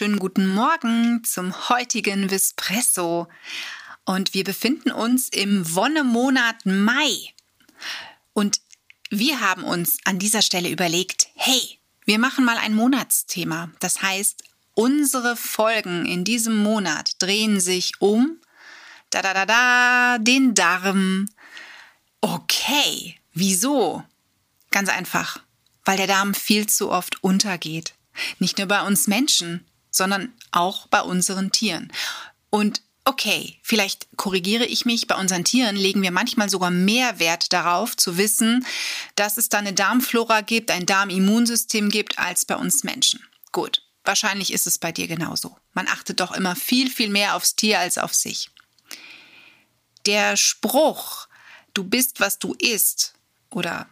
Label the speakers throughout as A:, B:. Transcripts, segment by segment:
A: Wunderschönen guten Morgen zum heutigen Vespresso. Und wir befinden uns im Wonnemonat Mai. Und wir haben uns an dieser Stelle überlegt, hey, wir machen mal ein Monatsthema. Das heißt, unsere Folgen in diesem Monat drehen sich um da da da da den Darm. Okay, wieso? Ganz einfach, weil der Darm viel zu oft untergeht. Nicht nur bei uns Menschen, sondern auch bei unseren Tieren. Und okay, vielleicht korrigiere ich mich, bei unseren Tieren legen wir manchmal sogar mehr Wert darauf zu wissen, dass es da eine Darmflora gibt, ein Darmimmunsystem gibt, als bei uns Menschen. Gut, wahrscheinlich ist es bei dir genauso. Man achtet doch immer viel, viel mehr aufs Tier als auf sich. Der Spruch, du bist, was du isst, oder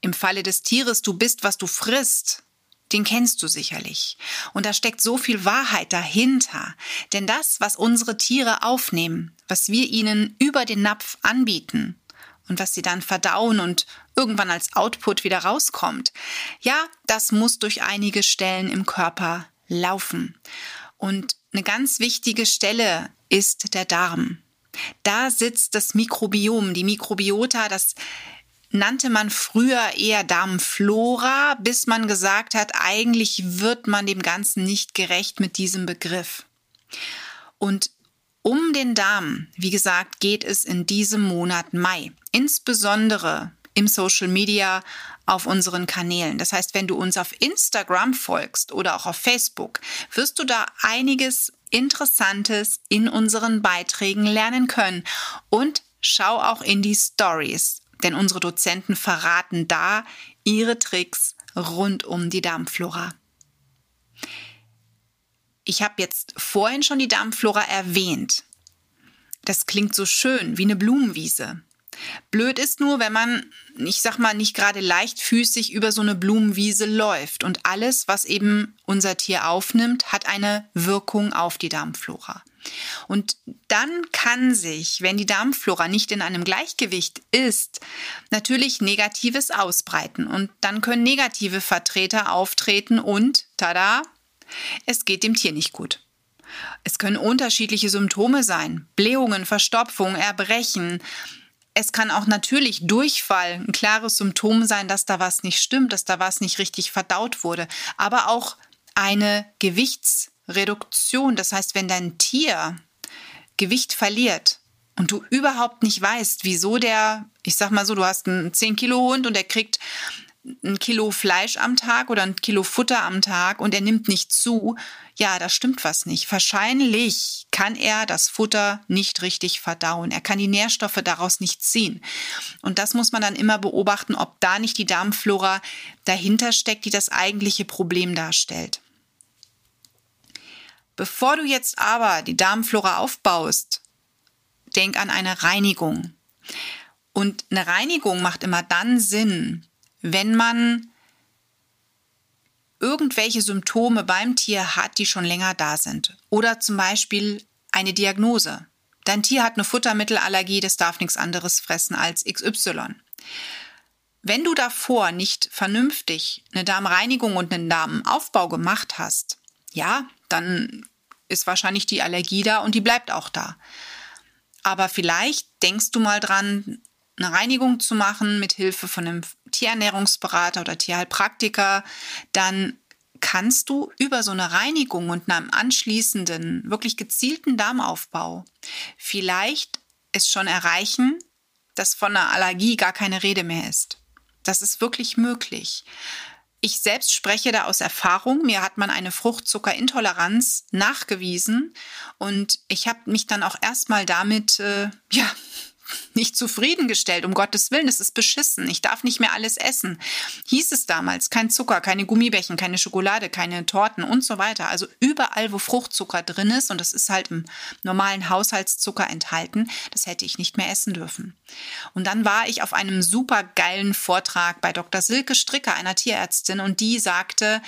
A: im Falle des Tieres, du bist, was du frisst, den kennst du sicherlich. Und da steckt so viel Wahrheit dahinter. Denn das, was unsere Tiere aufnehmen, was wir ihnen über den Napf anbieten und was sie dann verdauen und irgendwann als Output wieder rauskommt, ja, das muss durch einige Stellen im Körper laufen. Und eine ganz wichtige Stelle ist der Darm. Da sitzt das Mikrobiom, die Mikrobiota, das nannte man früher eher Darmflora, bis man gesagt hat, eigentlich wird man dem Ganzen nicht gerecht mit diesem Begriff. Und um den Darm, wie gesagt, geht es in diesem Monat Mai, insbesondere im Social Media auf unseren Kanälen. Das heißt, wenn du uns auf Instagram folgst oder auch auf Facebook, wirst du da einiges Interessantes in unseren Beiträgen lernen können. Und schau auch in die Stories denn unsere Dozenten verraten da ihre Tricks rund um die Darmflora. Ich habe jetzt vorhin schon die Darmflora erwähnt. Das klingt so schön wie eine Blumenwiese. Blöd ist nur, wenn man, ich sag mal, nicht gerade leichtfüßig über so eine Blumenwiese läuft und alles, was eben unser Tier aufnimmt, hat eine Wirkung auf die Darmflora. Und dann kann sich, wenn die Darmflora nicht in einem Gleichgewicht ist, natürlich Negatives ausbreiten. Und dann können negative Vertreter auftreten und, tada, es geht dem Tier nicht gut. Es können unterschiedliche Symptome sein. Blähungen, Verstopfung, Erbrechen. Es kann auch natürlich Durchfall ein klares Symptom sein, dass da was nicht stimmt, dass da was nicht richtig verdaut wurde. Aber auch eine Gewichts- Reduktion, das heißt, wenn dein Tier Gewicht verliert und du überhaupt nicht weißt, wieso der, ich sag mal so, du hast einen 10 Kilo Hund und der kriegt ein Kilo Fleisch am Tag oder ein Kilo Futter am Tag und er nimmt nicht zu, ja, da stimmt was nicht. Wahrscheinlich kann er das Futter nicht richtig verdauen. Er kann die Nährstoffe daraus nicht ziehen. Und das muss man dann immer beobachten, ob da nicht die Darmflora dahinter steckt, die das eigentliche Problem darstellt. Bevor du jetzt aber die Darmflora aufbaust, denk an eine Reinigung. Und eine Reinigung macht immer dann Sinn, wenn man irgendwelche Symptome beim Tier hat, die schon länger da sind. Oder zum Beispiel eine Diagnose. Dein Tier hat eine Futtermittelallergie, das darf nichts anderes fressen als XY. Wenn du davor nicht vernünftig eine Darmreinigung und einen Darmaufbau gemacht hast, ja, dann ist wahrscheinlich die Allergie da und die bleibt auch da. Aber vielleicht denkst du mal dran, eine Reinigung zu machen mit Hilfe von einem Tierernährungsberater oder Tierheilpraktiker, dann kannst du über so eine Reinigung und einem anschließenden, wirklich gezielten Darmaufbau vielleicht es schon erreichen, dass von einer Allergie gar keine Rede mehr ist. Das ist wirklich möglich. Ich selbst spreche da aus Erfahrung. Mir hat man eine Fruchtzuckerintoleranz nachgewiesen und ich habe mich dann auch erstmal damit, äh, ja, nicht zufriedengestellt, um Gottes Willen, es ist beschissen, ich darf nicht mehr alles essen. Hieß es damals, kein Zucker, keine Gummibärchen, keine Schokolade, keine Torten und so weiter. Also überall, wo Fruchtzucker drin ist, und das ist halt im normalen Haushaltszucker enthalten, das hätte ich nicht mehr essen dürfen. Und dann war ich auf einem super geilen Vortrag bei Dr. Silke Stricker, einer Tierärztin, und die sagte,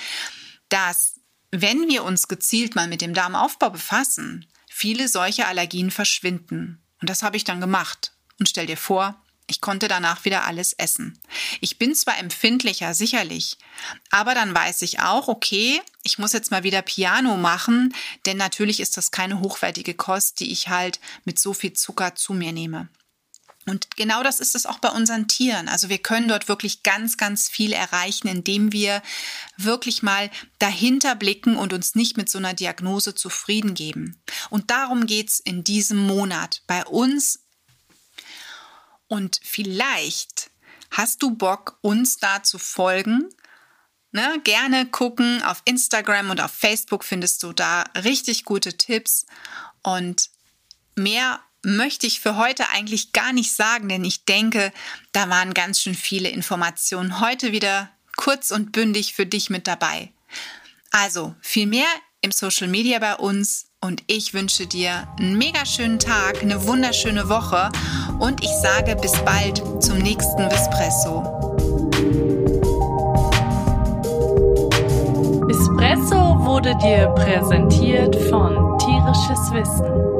A: dass wenn wir uns gezielt mal mit dem Darmaufbau befassen, viele solche Allergien verschwinden. Und das habe ich dann gemacht. Und stell dir vor, Ich konnte danach wieder alles essen. Ich bin zwar empfindlicher, sicherlich, aber dann weiß ich auch, okay, ich muss jetzt mal wieder Piano machen, denn natürlich ist das keine hochwertige Kost, die ich halt mit so viel Zucker zu mir nehme. Und genau das ist es auch bei unseren Tieren. Also wir können dort wirklich ganz, ganz viel erreichen, indem wir wirklich mal dahinter blicken und uns nicht mit so einer Diagnose zufrieden geben. Und darum geht's in diesem Monat bei uns. Und vielleicht hast du Bock, uns da zu folgen. Ne, gerne gucken. Auf Instagram und auf Facebook findest du da richtig gute Tipps. Und mehr möchte ich für heute eigentlich gar nicht sagen, denn ich denke, da waren ganz schön viele Informationen heute wieder kurz und bündig für dich mit dabei. Also viel mehr im Social Media bei uns und ich wünsche dir einen mega schönen Tag, eine wunderschöne Woche und ich sage bis bald zum nächsten Vespresso.
B: Espresso wurde dir präsentiert von Tierisches Wissen